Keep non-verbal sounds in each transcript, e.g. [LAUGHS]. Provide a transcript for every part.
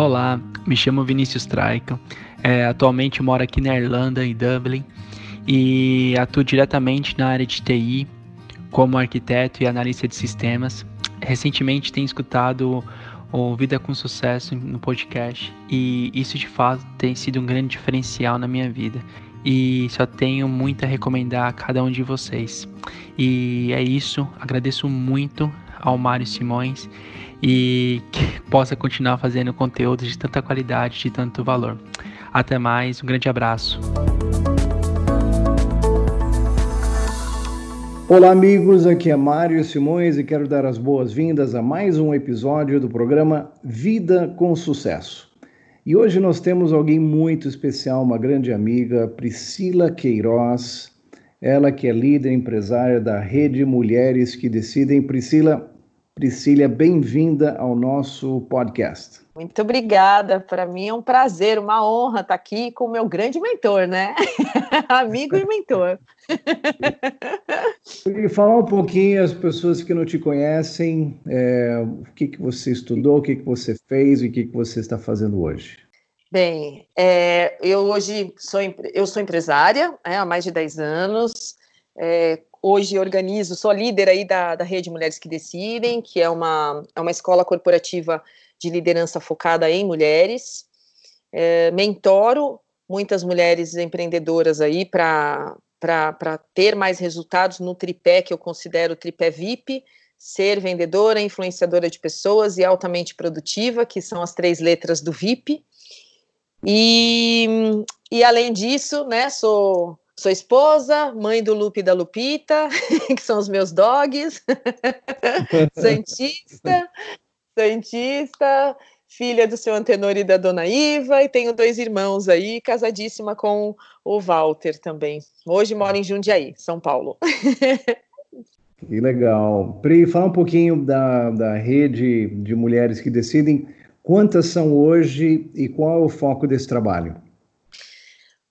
Olá, me chamo Vinícius Traico. É, atualmente moro aqui na Irlanda, em Dublin, e atuo diretamente na área de TI como arquiteto e analista de sistemas. Recentemente tenho escutado o Vida com Sucesso no podcast e isso de fato tem sido um grande diferencial na minha vida e só tenho muito a recomendar a cada um de vocês. E é isso, agradeço muito ao Mário Simões e que possa continuar fazendo conteúdo de tanta qualidade, de tanto valor. Até mais, um grande abraço. Olá, amigos. Aqui é Mário Simões e quero dar as boas-vindas a mais um episódio do programa Vida com Sucesso. E hoje nós temos alguém muito especial, uma grande amiga, Priscila Queiroz, ela que é líder empresária da Rede Mulheres que Decidem. Priscila, Priscila, bem-vinda ao nosso podcast. Muito obrigada. Para mim é um prazer, uma honra estar aqui com o meu grande mentor, né? [LAUGHS] Amigo e mentor. [LAUGHS] E falar um pouquinho às pessoas que não te conhecem, é, o que, que você estudou, o que, que você fez e o que, que você está fazendo hoje. Bem, é, eu hoje sou, eu sou empresária é, há mais de 10 anos. É, hoje organizo, sou líder aí da, da Rede Mulheres que Decidem, que é uma, é uma escola corporativa de liderança focada em mulheres. É, mentoro muitas mulheres empreendedoras aí para ter mais resultados no tripé que eu considero o tripé VIP, ser vendedora, influenciadora de pessoas e altamente produtiva, que são as três letras do VIP. E, e além disso, né, sou Sou esposa, mãe do Lupe e da Lupita, [LAUGHS] que são os meus dogs. [LAUGHS] Santista, Santista, filha do seu Antenor e da dona Iva, e tenho dois irmãos aí, casadíssima com o Walter também. Hoje moro em Jundiaí, São Paulo. [LAUGHS] Que legal. Pri, fala um pouquinho da, da rede de mulheres que decidem. Quantas são hoje e qual é o foco desse trabalho?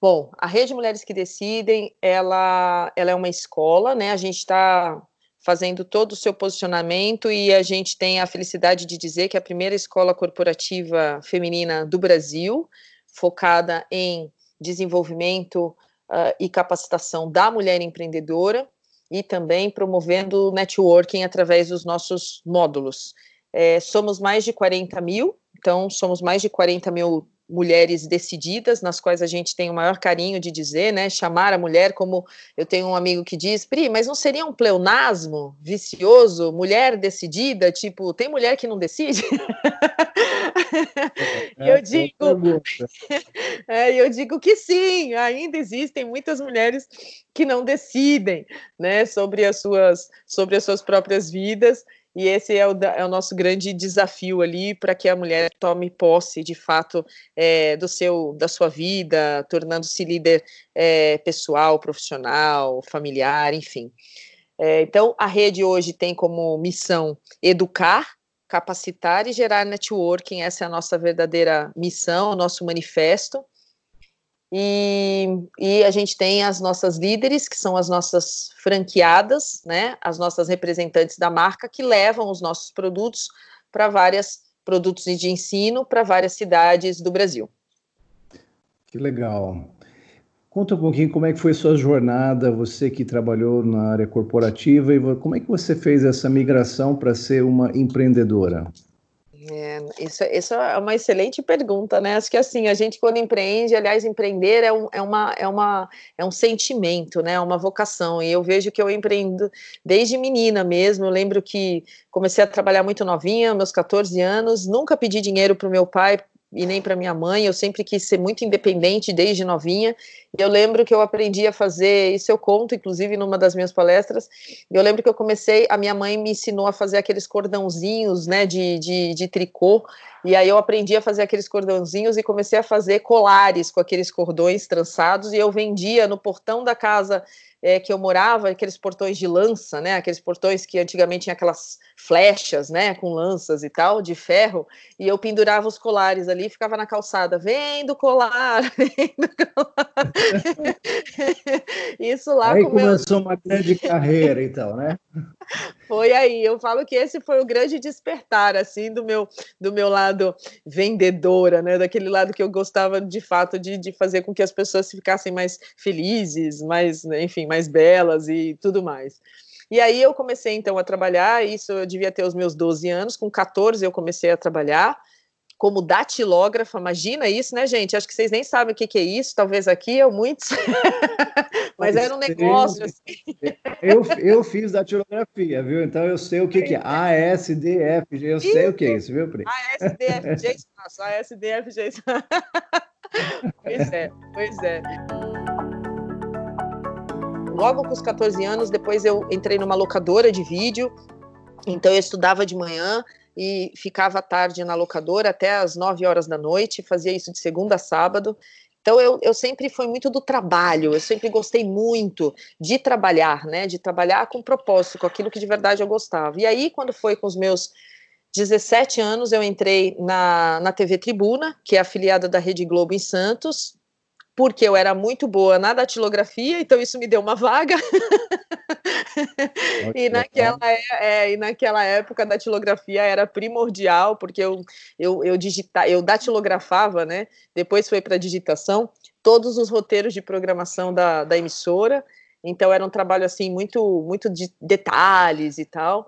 Bom, a Rede Mulheres que Decidem, ela, ela é uma escola, né? A gente está fazendo todo o seu posicionamento e a gente tem a felicidade de dizer que é a primeira escola corporativa feminina do Brasil, focada em desenvolvimento uh, e capacitação da mulher empreendedora e também promovendo networking através dos nossos módulos. É, somos mais de 40 mil, então somos mais de 40 mil mulheres decididas, nas quais a gente tem o maior carinho de dizer, né, chamar a mulher como eu tenho um amigo que diz, Pri, mas não seria um pleonasmo vicioso, mulher decidida, tipo, tem mulher que não decide? [LAUGHS] É, eu digo, [LAUGHS] é, eu digo que sim, ainda existem muitas mulheres que não decidem, né, sobre as suas, sobre as suas próprias vidas e esse é o, é o nosso grande desafio ali para que a mulher tome posse, de fato, é, do seu, da sua vida, tornando-se líder é, pessoal, profissional, familiar, enfim. É, então, a rede hoje tem como missão educar, capacitar e gerar networking. Essa é a nossa verdadeira missão, o nosso manifesto. E, e, a gente tem as nossas líderes, que são as nossas franqueadas, né, as nossas representantes da marca, que levam os nossos produtos para vários produtos de ensino para várias cidades do Brasil. Que legal. Conta um pouquinho como é que foi sua jornada, você que trabalhou na área corporativa, e como é que você fez essa migração para ser uma empreendedora? É, isso, isso é uma excelente pergunta, né? Acho que assim, a gente quando empreende, aliás, empreender é, um, é, uma, é, uma, é um sentimento, né? É uma vocação. E eu vejo que eu empreendo desde menina mesmo. Eu lembro que comecei a trabalhar muito novinha, meus 14 anos, nunca pedi dinheiro para o meu pai e nem para minha mãe. Eu sempre quis ser muito independente desde novinha. Eu lembro que eu aprendi a fazer, isso eu conto, inclusive, numa das minhas palestras. Eu lembro que eu comecei, a minha mãe me ensinou a fazer aqueles cordãozinhos, né, de, de, de tricô. E aí eu aprendi a fazer aqueles cordãozinhos e comecei a fazer colares com aqueles cordões trançados. E eu vendia no portão da casa é, que eu morava, aqueles portões de lança, né? Aqueles portões que antigamente tinha aquelas flechas, né? Com lanças e tal, de ferro, e eu pendurava os colares ali, ficava na calçada, vendo colar, [LAUGHS] vendo colar. [LAUGHS] Isso lá Aí começou meu... uma grande carreira, então, né? Foi aí. Eu falo que esse foi o grande despertar, assim, do meu, do meu lado vendedora, né? Daquele lado que eu gostava de fato de, de fazer com que as pessoas ficassem mais felizes, mais, enfim, mais belas e tudo mais. E aí eu comecei então a trabalhar, isso eu devia ter os meus 12 anos, com 14 eu comecei a trabalhar como datilógrafa, imagina isso, né, gente? Acho que vocês nem sabem o que, que é isso, talvez aqui eu muitos, [LAUGHS] mas era um negócio assim. Eu, eu fiz datilografia, viu? Então eu sei o que, que é ASDF, eu isso. sei o que é isso, viu, Pri? ASDFG espaço, [LAUGHS] ASDFG espaço. [LAUGHS] pois é, pois é logo com os 14 anos, depois eu entrei numa locadora de vídeo, então eu estudava de manhã e ficava à tarde na locadora até as 9 horas da noite, fazia isso de segunda a sábado. Então eu, eu sempre fui muito do trabalho, eu sempre gostei muito de trabalhar, né? De trabalhar com propósito, com aquilo que de verdade eu gostava. E aí, quando foi com os meus 17 anos, eu entrei na, na TV Tribuna, que é afiliada da Rede Globo em Santos, porque eu era muito boa na datilografia, então isso me deu uma vaga. [LAUGHS] e, naquela, é, é, e naquela época a datilografia era primordial, porque eu, eu, eu, digita, eu datilografava, né? Depois foi para digitação, todos os roteiros de programação da, da emissora. Então era um trabalho assim muito, muito de detalhes e tal.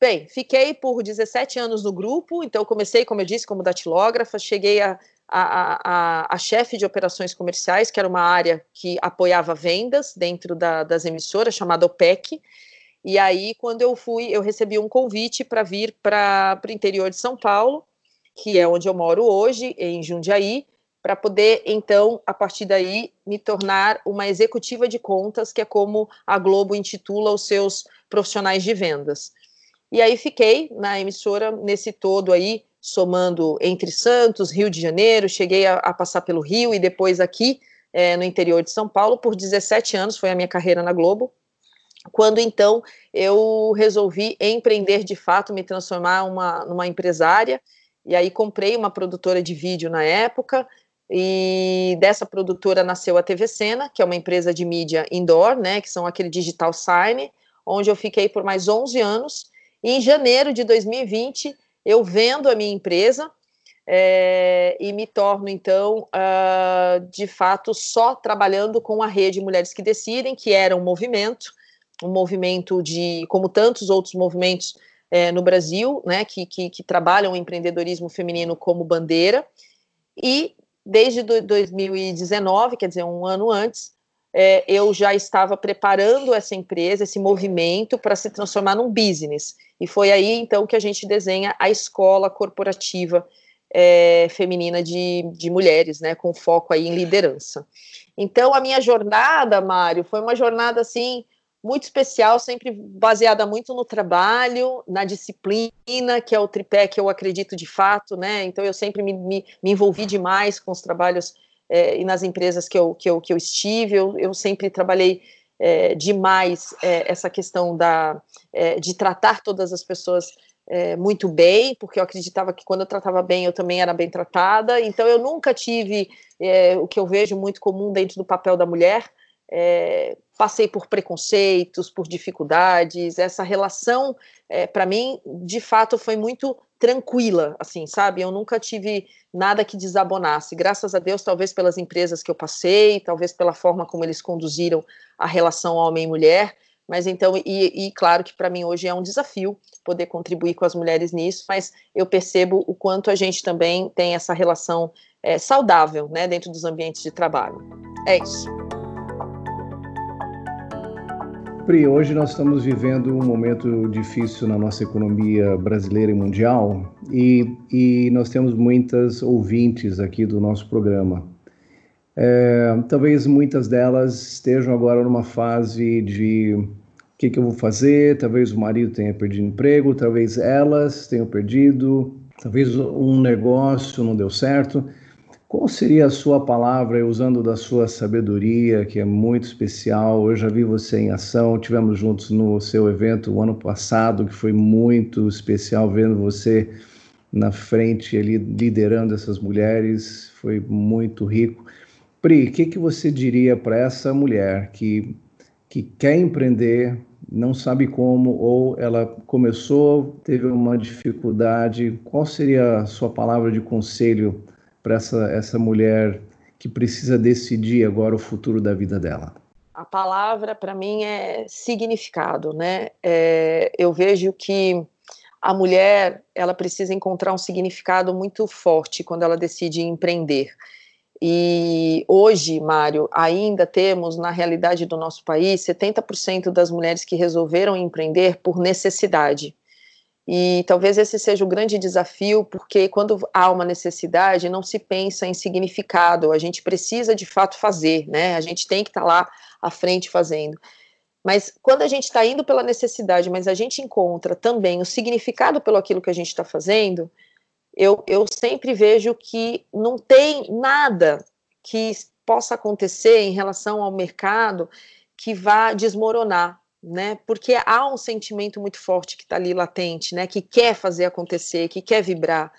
Bem, fiquei por 17 anos no grupo, então comecei, como eu disse, como datilógrafa, cheguei a a, a, a chefe de operações comerciais, que era uma área que apoiava vendas dentro da, das emissoras, chamada OPEC. E aí, quando eu fui, eu recebi um convite para vir para o interior de São Paulo, que é onde eu moro hoje, em Jundiaí, para poder, então, a partir daí, me tornar uma executiva de contas, que é como a Globo intitula os seus profissionais de vendas. E aí fiquei na emissora nesse todo aí, somando entre Santos, Rio de Janeiro, cheguei a, a passar pelo Rio e depois aqui é, no interior de São Paulo por 17 anos, foi a minha carreira na Globo. Quando então eu resolvi empreender de fato, me transformar uma, numa empresária, e aí comprei uma produtora de vídeo na época, e dessa produtora nasceu a TV Cena, que é uma empresa de mídia indoor, né, que são aquele digital sign, onde eu fiquei por mais 11 anos. E em janeiro de 2020 eu vendo a minha empresa é, e me torno, então, uh, de fato, só trabalhando com a rede Mulheres que Decidem, que era um movimento, um movimento de, como tantos outros movimentos é, no Brasil, né, que, que, que, trabalham o empreendedorismo feminino como bandeira, e desde 2019, quer dizer, um ano antes, é, eu já estava preparando essa empresa, esse movimento, para se transformar num business. E foi aí, então, que a gente desenha a escola corporativa é, feminina de, de mulheres, né, com foco aí em liderança. Então, a minha jornada, Mário, foi uma jornada, assim, muito especial, sempre baseada muito no trabalho, na disciplina, que é o tripé que eu acredito de fato, né, então eu sempre me, me, me envolvi demais com os trabalhos é, e nas empresas que eu, que eu, que eu estive, eu, eu sempre trabalhei é, demais é, essa questão da, é, de tratar todas as pessoas é, muito bem, porque eu acreditava que quando eu tratava bem, eu também era bem tratada. Então, eu nunca tive é, o que eu vejo muito comum dentro do papel da mulher. É, passei por preconceitos, por dificuldades. Essa relação, para mim, de fato, foi muito tranquila, assim, sabe? Eu nunca tive nada que desabonasse. Graças a Deus, talvez pelas empresas que eu passei, talvez pela forma como eles conduziram a relação homem e mulher. Mas então, e, e claro que para mim hoje é um desafio poder contribuir com as mulheres nisso, mas eu percebo o quanto a gente também tem essa relação é, saudável, né, dentro dos ambientes de trabalho. É isso. Pri, hoje nós estamos vivendo um momento difícil na nossa economia brasileira e mundial e, e nós temos muitas ouvintes aqui do nosso programa. É, talvez muitas delas estejam agora numa fase de o que, que eu vou fazer, talvez o marido tenha perdido emprego, talvez elas tenham perdido, talvez um negócio não deu certo. Qual seria a sua palavra, usando da sua sabedoria, que é muito especial? Eu já vi você em ação, tivemos juntos no seu evento o ano passado, que foi muito especial, vendo você na frente ali liderando essas mulheres, foi muito rico. Pri, o que, que você diria para essa mulher que, que quer empreender, não sabe como, ou ela começou, teve uma dificuldade? Qual seria a sua palavra de conselho para essa, essa mulher que precisa decidir agora o futuro da vida dela? A palavra para mim é significado, né? É, eu vejo que a mulher ela precisa encontrar um significado muito forte quando ela decide empreender. E hoje, Mário, ainda temos na realidade do nosso país 70% das mulheres que resolveram empreender por necessidade. E talvez esse seja o grande desafio, porque quando há uma necessidade, não se pensa em significado, a gente precisa de fato fazer, né? A gente tem que estar tá lá à frente fazendo. Mas quando a gente está indo pela necessidade, mas a gente encontra também o significado pelo aquilo que a gente está fazendo, eu, eu sempre vejo que não tem nada que possa acontecer em relação ao mercado que vá desmoronar, né? Porque há um sentimento muito forte que está ali latente, né? Que quer fazer acontecer, que quer vibrar.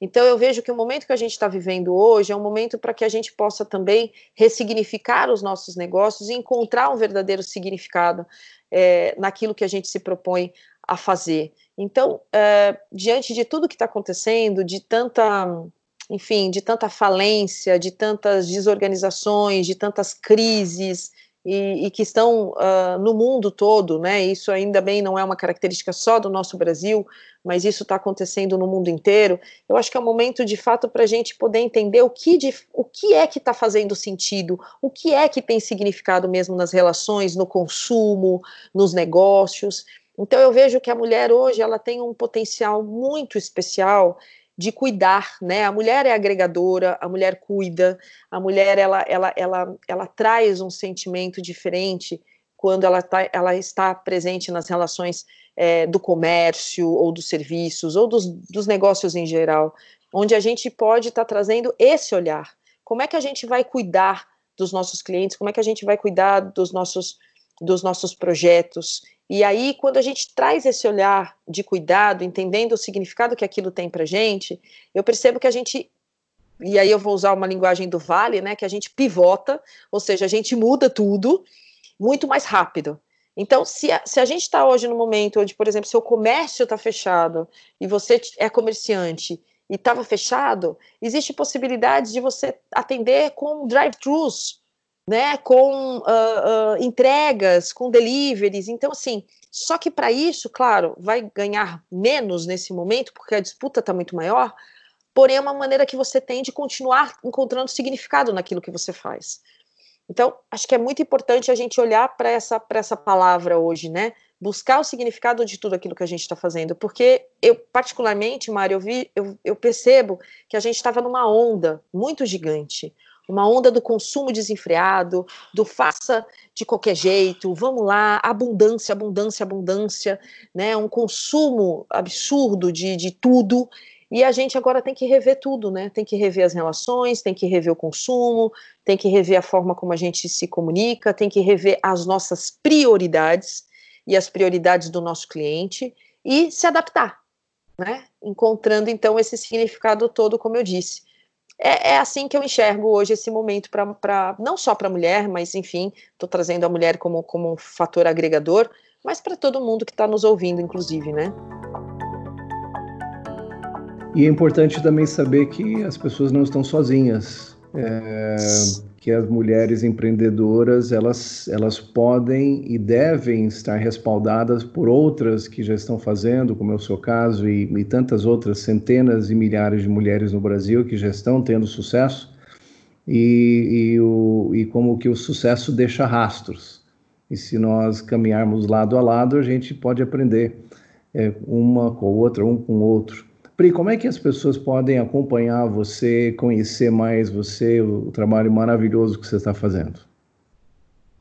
Então eu vejo que o momento que a gente está vivendo hoje é um momento para que a gente possa também ressignificar os nossos negócios e encontrar um verdadeiro significado é, naquilo que a gente se propõe a fazer. Então, é, diante de tudo que está acontecendo, de tanta, enfim, de tanta falência, de tantas desorganizações, de tantas crises, e, e que estão uh, no mundo todo, né? Isso ainda bem não é uma característica só do nosso Brasil, mas isso está acontecendo no mundo inteiro. Eu acho que é um momento de fato para a gente poder entender o que, de, o que é que está fazendo sentido, o que é que tem significado mesmo nas relações, no consumo, nos negócios. Então eu vejo que a mulher hoje ela tem um potencial muito especial de cuidar, né? A mulher é agregadora, a mulher cuida, a mulher ela ela ela, ela traz um sentimento diferente quando ela, tá, ela está presente nas relações é, do comércio ou dos serviços ou dos, dos negócios em geral, onde a gente pode estar tá trazendo esse olhar. Como é que a gente vai cuidar dos nossos clientes? Como é que a gente vai cuidar dos nossos dos nossos projetos? E aí, quando a gente traz esse olhar de cuidado, entendendo o significado que aquilo tem para gente, eu percebo que a gente e aí eu vou usar uma linguagem do Vale, né, que a gente pivota, ou seja, a gente muda tudo muito mais rápido. Então, se a, se a gente está hoje no momento onde, por exemplo, seu comércio está fechado e você é comerciante e estava fechado, existe possibilidade de você atender com drive-thrus, né, com uh, uh, entregas, com deliveries. Então, assim, só que para isso, claro, vai ganhar menos nesse momento, porque a disputa está muito maior, porém é uma maneira que você tem de continuar encontrando significado naquilo que você faz. Então, acho que é muito importante a gente olhar para essa, essa palavra hoje, né? Buscar o significado de tudo aquilo que a gente está fazendo, porque eu, particularmente, Mário, eu, eu, eu percebo que a gente estava numa onda muito gigante uma onda do consumo desenfreado, do faça de qualquer jeito, vamos lá, abundância, abundância, abundância, né? Um consumo absurdo de, de tudo. E a gente agora tem que rever tudo, né? Tem que rever as relações, tem que rever o consumo, tem que rever a forma como a gente se comunica, tem que rever as nossas prioridades e as prioridades do nosso cliente e se adaptar, né? Encontrando então esse significado todo, como eu disse é, é, assim que eu enxergo hoje esse momento para não só para a mulher, mas enfim, estou trazendo a mulher como, como um fator agregador, mas para todo mundo que está nos ouvindo, inclusive, né? E é importante também saber que as pessoas não estão sozinhas. É, que as mulheres empreendedoras elas, elas podem e devem estar respaldadas por outras que já estão fazendo, como é o seu caso, e, e tantas outras centenas e milhares de mulheres no Brasil que já estão tendo sucesso, e, e, o, e como que o sucesso deixa rastros. E se nós caminharmos lado a lado, a gente pode aprender é, uma com a outra, um com o outro. Pri, como é que as pessoas podem acompanhar você, conhecer mais você, o, trabalho maravilhoso que você está fazendo?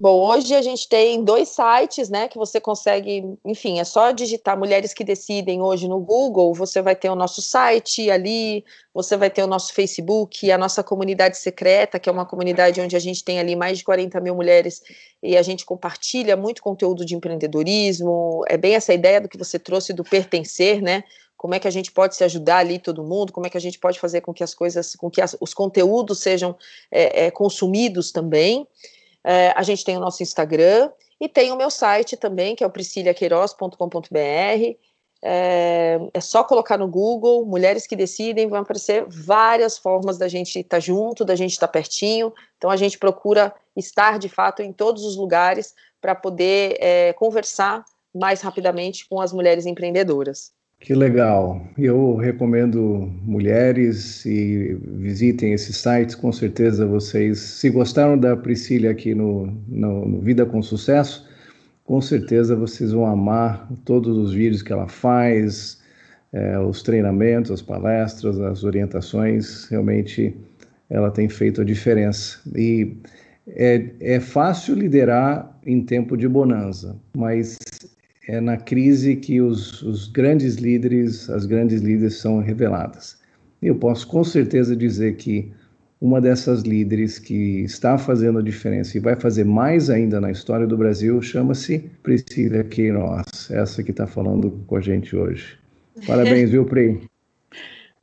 Bom, hoje a gente tem dois sites, né, que você consegue, enfim, é só digitar Mulheres que Decidem hoje no Google, você vai ter o nosso site ali, você vai ter o nosso Facebook, a nossa comunidade secreta, que é uma comunidade onde a gente tem ali mais de 40 mil mulheres e a gente compartilha muito conteúdo de empreendedorismo, é bem essa ideia do que você trouxe do pertencer, né, como é que a gente pode se ajudar ali todo mundo, como é que a gente pode fazer com que as coisas, com que as, os conteúdos sejam é, é, consumidos também. É, a gente tem o nosso Instagram e tem o meu site também, que é o prisciliaqueiroz.com.br. É, é, só colocar no Google Mulheres que Decidem, vão aparecer várias formas da gente estar tá junto, da gente estar tá pertinho. Então a gente procura estar de fato em todos os lugares para poder é, conversar mais rapidamente com as mulheres empreendedoras. Que legal. Eu recomendo mulheres e visitem esses sites. Com certeza vocês, se gostaram da Priscila aqui no, no, no, Vida com Sucesso, com certeza vocês vão amar todos os vídeos que ela faz, é, os treinamentos, as palestras, as orientações. Realmente ela tem feito a diferença. E é, é fácil liderar em tempo de bonança, mas é na crise que os, os grandes líderes, as grandes líderes são reveladas. Eu posso com certeza dizer que uma dessas líderes que está fazendo a diferença e vai fazer mais ainda na história do Brasil chama-se Priscila Queiroz, essa que está falando com a gente hoje. Parabéns, viu, Pri? [LAUGHS]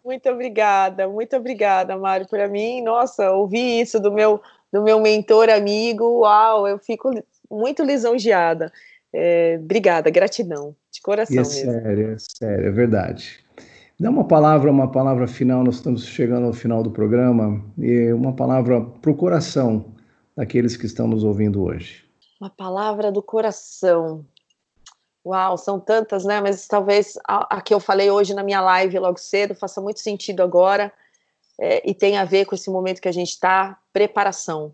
Muito obrigada, muito obrigada, Mário. Para mim, nossa, ouvir isso do meu, do meu mentor amigo, uau, eu fico muito lisonjeada. É, obrigada, gratidão, de coração é mesmo. Sério, é sério, é verdade. Dá uma palavra, uma palavra final, nós estamos chegando ao final do programa, e uma palavra para o coração daqueles que estão nos ouvindo hoje. Uma palavra do coração. Uau, são tantas, né? Mas talvez a, a que eu falei hoje na minha live logo cedo faça muito sentido agora é, e tem a ver com esse momento que a gente está preparação.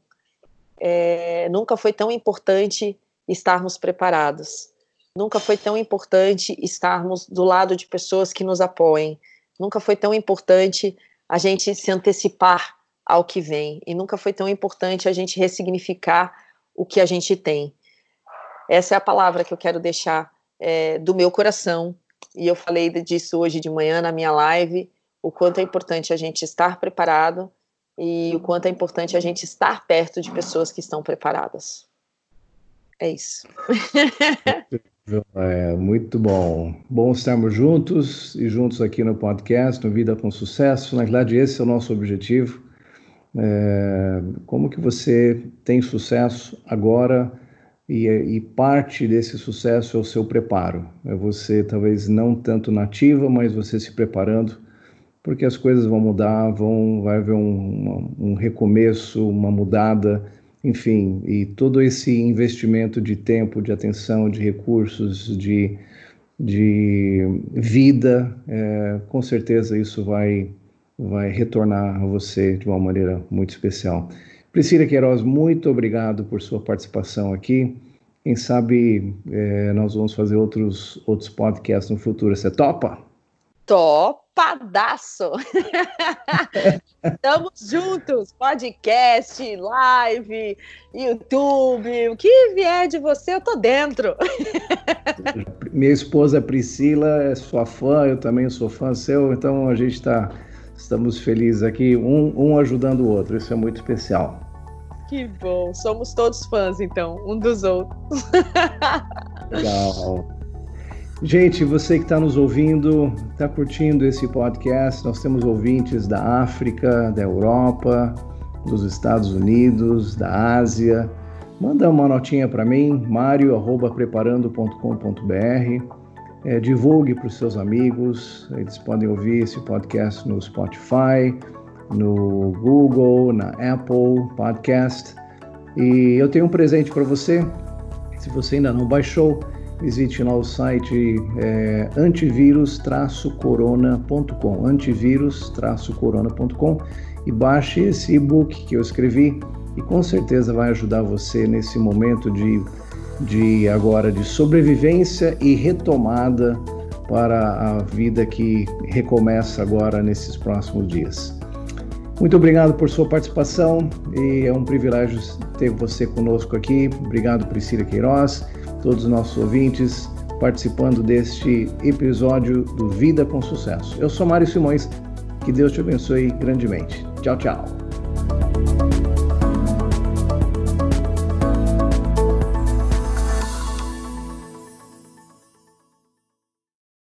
É, nunca foi tão importante estarmos preparados. Nunca foi tão importante estarmos do lado de pessoas que nos apoiem. Nunca foi tão importante a gente se antecipar ao que vem. E nunca foi tão importante a gente ressignificar o que a gente tem. Essa é a palavra que eu quero deixar é, do meu coração. E eu falei disso hoje de manhã na minha live. O quanto é importante a gente estar preparado e o quanto é importante a gente estar perto de pessoas que estão preparadas. É isso. É, muito bom. Bom estarmos juntos e juntos aqui no podcast, no Vida com Sucesso. Na verdade, esse é o nosso objetivo. É, como que você tem sucesso agora e, e, parte desse sucesso é o seu preparo. É você, talvez não tanto nativa, mas você se preparando, porque as coisas vão mudar, vão, vai haver um, um recomeço, uma mudada enfim, e todo esse investimento de tempo, de atenção, de recursos, de, de vida, é, com certeza isso vai, vai retornar a você de uma maneira muito especial. Priscila Queiroz, muito obrigado por sua participação aqui. Quem sabe é, nós vamos fazer outros, outros podcasts no futuro. Você topa? Topadaço! [LAUGHS] Estamos juntos, podcast, live, YouTube, o que vier de você, eu tô dentro. [LAUGHS] Minha esposa Priscila é sua fã, eu também sou fã seu, então a gente está estamos felizes aqui, um, um ajudando o outro, isso é muito especial. Que bom, somos todos fãs então, um dos outros. [LAUGHS] Legal. Gente, você que está nos ouvindo, está curtindo esse podcast, nós temos ouvintes da África, da Europa, dos Estados Unidos, da Ásia. Manda uma notinha para mim, mario@preparando.com.br. É, divulgue para os seus amigos, eles podem ouvir esse podcast no Spotify, no Google, na Apple Podcast. E eu tenho um presente para você. Se você ainda não baixou, visite lá o site é, antivírus-corona.com, antivírus-corona.com e baixe esse e-book que eu escrevi e com certeza vai ajudar você nesse momento de, de agora de sobrevivência e retomada para a vida que recomeça agora nesses próximos dias. Muito obrigado por sua participação e é um privilégio ter você conosco aqui. Obrigado, Priscila Queiroz todos os nossos ouvintes participando deste episódio do Vida com Sucesso. Eu sou Mário Simões, que Deus te abençoe grandemente. Tchau, tchau.